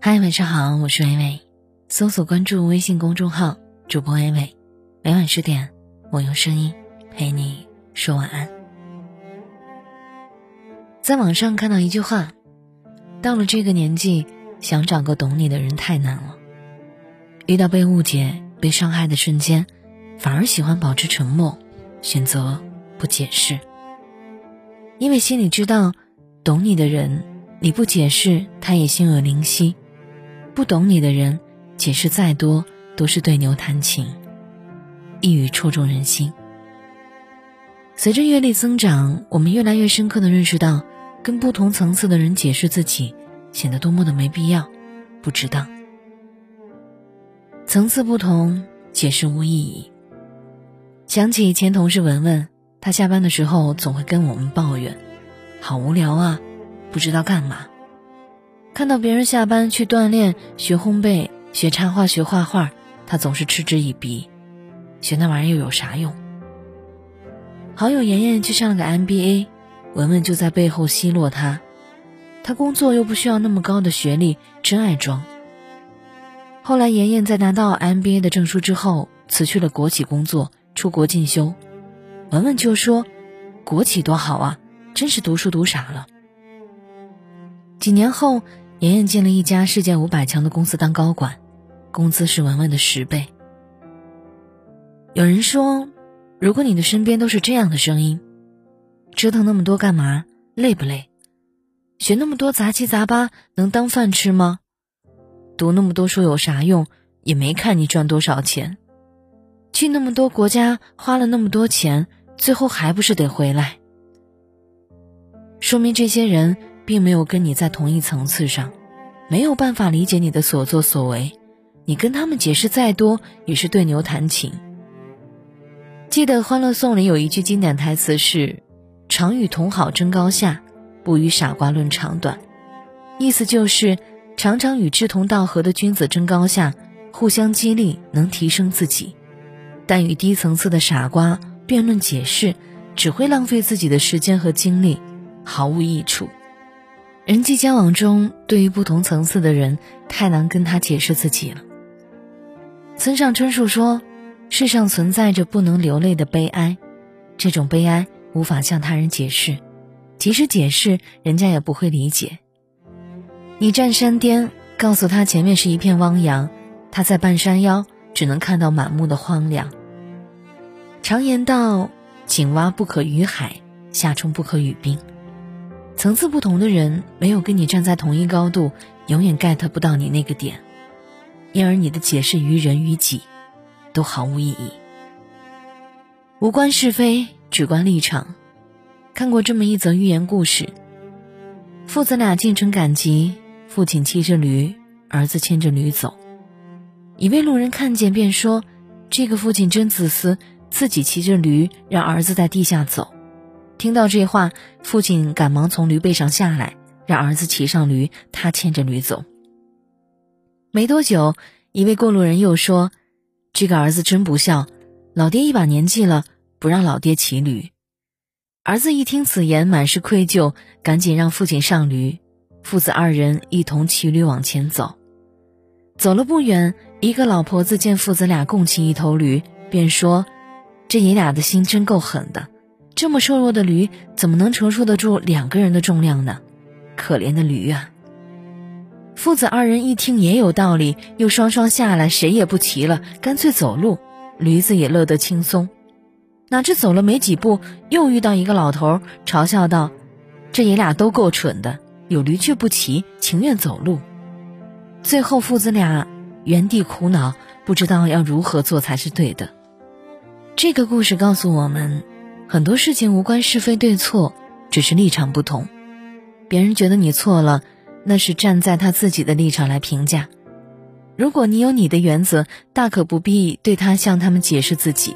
嗨，晚上好，我是微微。搜索关注微信公众号“主播微微”，每晚十点，我用声音陪你说晚安。在网上看到一句话：到了这个年纪，想找个懂你的人太难了。遇到被误解、被伤害的瞬间，反而喜欢保持沉默，选择不解释，因为心里知道，懂你的人，你不解释，他也心有灵犀。不懂你的人，解释再多都是对牛弹琴，一语戳中人心。随着阅历增长，我们越来越深刻的认识到，跟不同层次的人解释自己，显得多么的没必要、不值当。层次不同，解释无意义。想起以前同事文文，她下班的时候总会跟我们抱怨：“好无聊啊，不知道干嘛。”看到别人下班去锻炼、学烘焙、学插画、学画画，他总是嗤之以鼻，学那玩意儿又有啥用？好友妍妍去上了个 MBA，文文就在背后奚落他，他工作又不需要那么高的学历，真爱装。后来妍妍在拿到 MBA 的证书之后，辞去了国企工作，出国进修，文文就说：“国企多好啊，真是读书读傻了。”几年后。妍妍进了一家世界五百强的公司当高管，工资是文文的十倍。有人说，如果你的身边都是这样的声音，折腾那么多干嘛？累不累？学那么多杂七杂八能当饭吃吗？读那么多书有啥用？也没看你赚多少钱。去那么多国家花了那么多钱，最后还不是得回来？说明这些人。并没有跟你在同一层次上，没有办法理解你的所作所为，你跟他们解释再多也是对牛弹琴。记得《欢乐颂》里有一句经典台词是：“常与同好争高下，不与傻瓜论长短。”意思就是常常与志同道合的君子争高下，互相激励能提升自己，但与低层次的傻瓜辩论解释，只会浪费自己的时间和精力，毫无益处。人际交往中，对于不同层次的人，太难跟他解释自己了。村上春树说：“世上存在着不能流泪的悲哀，这种悲哀无法向他人解释，即使解释，人家也不会理解。你站山巅，告诉他前面是一片汪洋，他在半山腰，只能看到满目的荒凉。常言道：井蛙不可语海，夏虫不可语冰。”层次不同的人，没有跟你站在同一高度，永远 get 不到你那个点，因而你的解释于人于己，都毫无意义。无关是非，只关立场。看过这么一则寓言故事：父子俩进城赶集，父亲骑着驴，儿子牵着驴走。一位路人看见，便说：“这个父亲真自私，自己骑着驴，让儿子在地下走。”听到这话，父亲赶忙从驴背上下来，让儿子骑上驴，他牵着驴走。没多久，一位过路人又说：“这个儿子真不孝，老爹一把年纪了，不让老爹骑驴。”儿子一听此言，满是愧疚，赶紧让父亲上驴，父子二人一同骑驴往前走。走了不远，一个老婆子见父子俩共骑一头驴，便说：“这爷俩的心真够狠的。”这么瘦弱的驴怎么能承受得住两个人的重量呢？可怜的驴啊！父子二人一听也有道理，又双双下来，谁也不骑了，干脆走路。驴子也乐得轻松。哪知走了没几步，又遇到一个老头，嘲笑道：“这爷俩都够蠢的，有驴却不骑，情愿走路。”最后父子俩原地苦恼，不知道要如何做才是对的。这个故事告诉我们。很多事情无关是非对错，只是立场不同。别人觉得你错了，那是站在他自己的立场来评价。如果你有你的原则，大可不必对他向他们解释自己。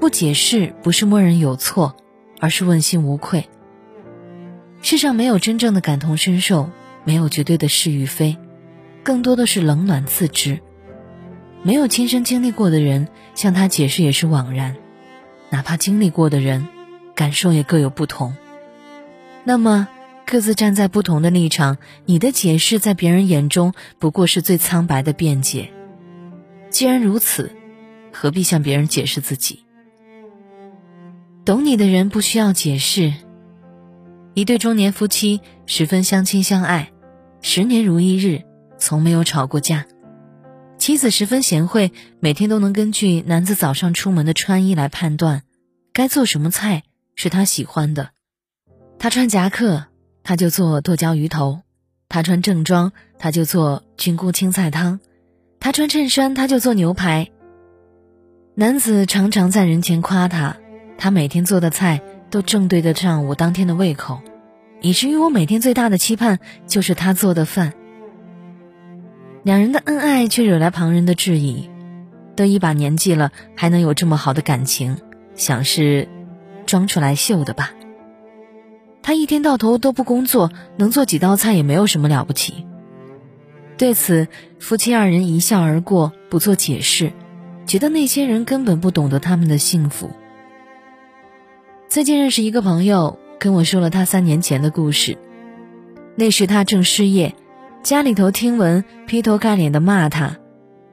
不解释不是默认有错，而是问心无愧。世上没有真正的感同身受，没有绝对的是与非，更多的是冷暖自知。没有亲身经历过的人，向他解释也是枉然。哪怕经历过的人，感受也各有不同。那么，各自站在不同的立场，你的解释在别人眼中不过是最苍白的辩解。既然如此，何必向别人解释自己？懂你的人不需要解释。一对中年夫妻十分相亲相爱，十年如一日，从没有吵过架。妻子十分贤惠，每天都能根据男子早上出门的穿衣来判断，该做什么菜是他喜欢的。他穿夹克。他就做剁椒鱼头，他穿正装，他就做菌菇青菜汤；他穿衬衫，他就做牛排。男子常常在人前夸他，他每天做的菜都正对得上我当天的胃口，以至于我每天最大的期盼就是他做的饭。两人的恩爱却惹来旁人的质疑，都一把年纪了还能有这么好的感情，想是装出来秀的吧。他一天到头都不工作，能做几道菜也没有什么了不起。对此，夫妻二人一笑而过，不做解释，觉得那些人根本不懂得他们的幸福。最近认识一个朋友，跟我说了他三年前的故事。那时他正失业，家里头听闻劈头盖脸的骂他，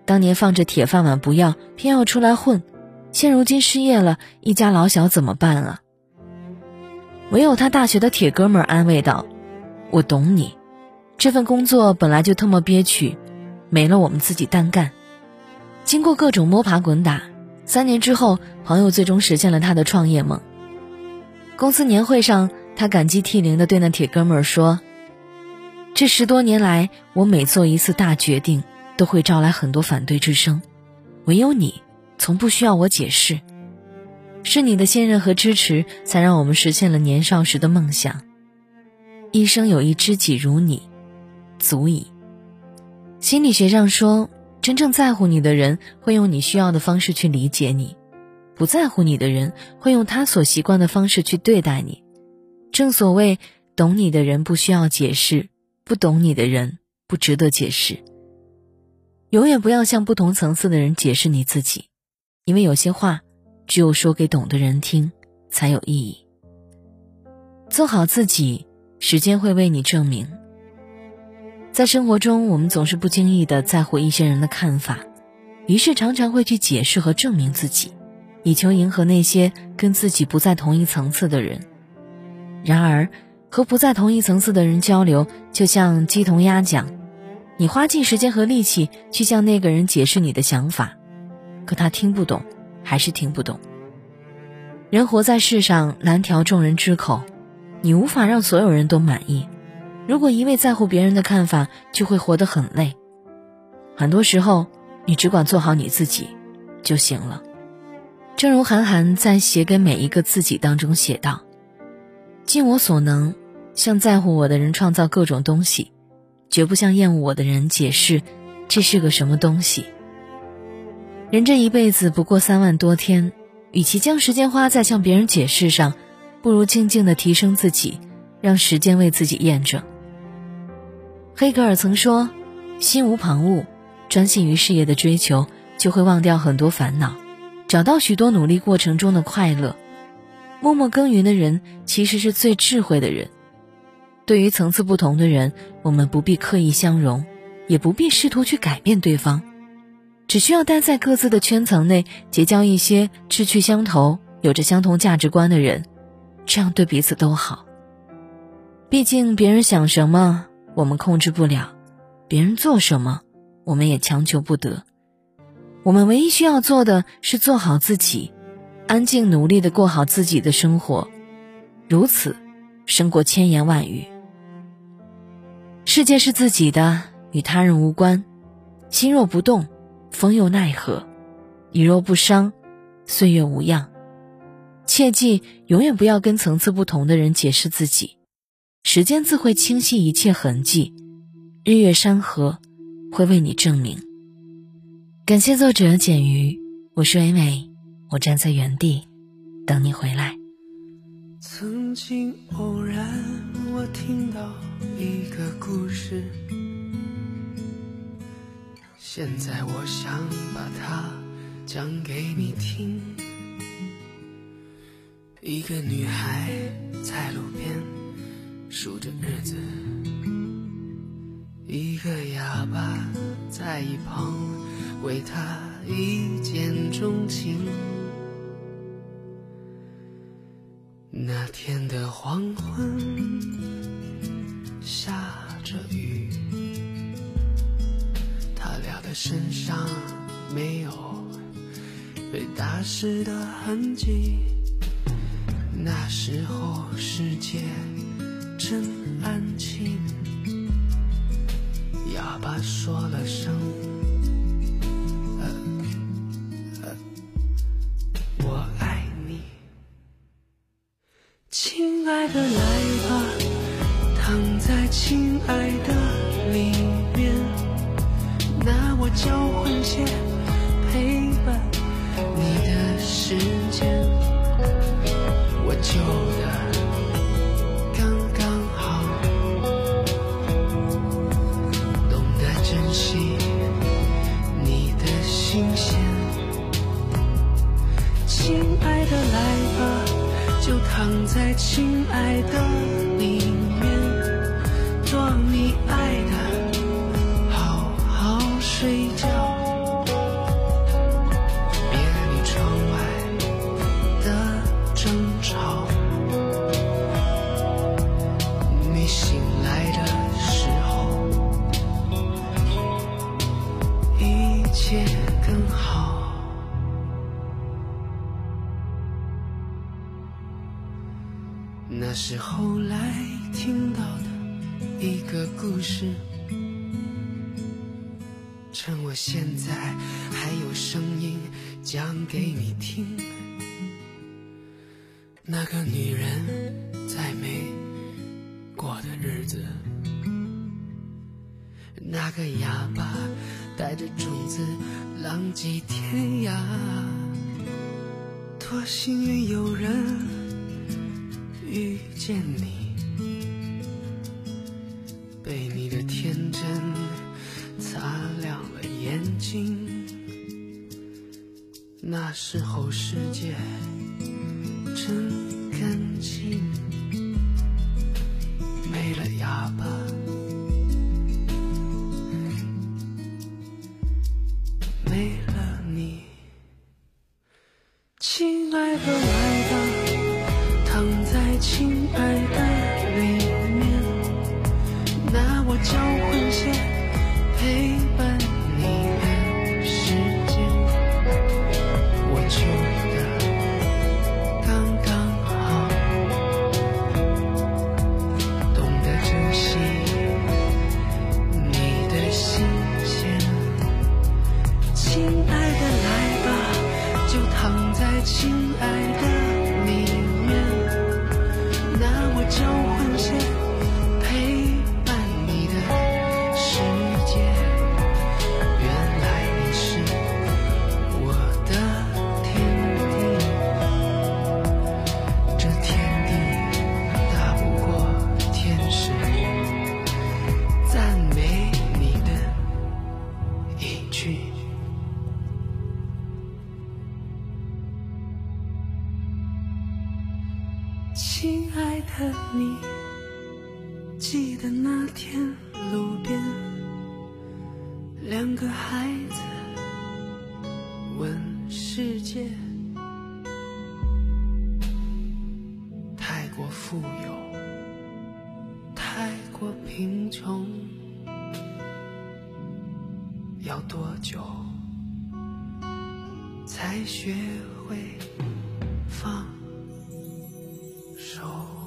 当年放着铁饭碗不要，偏要出来混，现如今失业了，一家老小怎么办啊？唯有他大学的铁哥们安慰道：“我懂你，这份工作本来就特么憋屈，没了我们自己单干。”经过各种摸爬滚打，三年之后，朋友最终实现了他的创业梦。公司年会上，他感激涕零地对那铁哥们说：“这十多年来，我每做一次大决定，都会招来很多反对之声，唯有你，从不需要我解释。”是你的信任和支持，才让我们实现了年少时的梦想。一生有一知己如你，足矣。心理学上说，真正在乎你的人会用你需要的方式去理解你，不在乎你的人会用他所习惯的方式去对待你。正所谓，懂你的人不需要解释，不懂你的人不值得解释。永远不要向不同层次的人解释你自己，因为有些话。只有说给懂的人听，才有意义。做好自己，时间会为你证明。在生活中，我们总是不经意的在乎一些人的看法，于是常常会去解释和证明自己，以求迎合那些跟自己不在同一层次的人。然而，和不在同一层次的人交流，就像鸡同鸭讲，你花尽时间和力气去向那个人解释你的想法，可他听不懂。还是听不懂。人活在世上，难调众人之口，你无法让所有人都满意。如果一味在乎别人的看法，就会活得很累。很多时候，你只管做好你自己就行了。正如韩寒在写给每一个自己当中写道：“尽我所能，向在乎我的人创造各种东西，绝不向厌恶我的人解释这是个什么东西。”人这一辈子不过三万多天，与其将时间花在向别人解释上，不如静静的提升自己，让时间为自己验证。黑格尔曾说：“心无旁骛，专心于事业的追求，就会忘掉很多烦恼，找到许多努力过程中的快乐。默默耕耘的人，其实是最智慧的人。对于层次不同的人，我们不必刻意相容，也不必试图去改变对方。”只需要待在各自的圈层内，结交一些志趣相投、有着相同价值观的人，这样对彼此都好。毕竟别人想什么我们控制不了，别人做什么我们也强求不得。我们唯一需要做的是做好自己，安静努力的过好自己的生活，如此胜过千言万语。世界是自己的，与他人无关。心若不动。风又奈何？你若不伤，岁月无恙。切记，永远不要跟层次不同的人解释自己。时间自会清晰一切痕迹，日月山河会为你证明。感谢作者简鱼，我是唯美，我站在原地等你回来。曾经偶然，我听到一个故事。现在我想把它讲给你听。一个女孩在路边数着日子，一个哑巴在一旁为他一见钟情。那天的黄昏，下着雨，他俩的身上没有被打湿的痕迹。那时候世界真安静，哑巴说了声。睡觉，别理窗外的争吵。你醒来的时候，一切更好。那是后来听到的一个故事，趁我现在还有声音讲给你听。那个女人再没过的日子，那个哑巴带着种子浪迹天涯，多幸运有人。遇见你，被你的天真擦亮眼睛。那时候世界真干净，没了哑巴，没了你，亲爱的，来吧。躺在亲亲爱的，你愿那我交换些陪伴你的世界，原来你是我的天地。这天地大不过天使，赞美你的一句。亲爱的，你记得那天路边两个孩子问世界，太过富有，太过贫穷，要多久才学会放？手。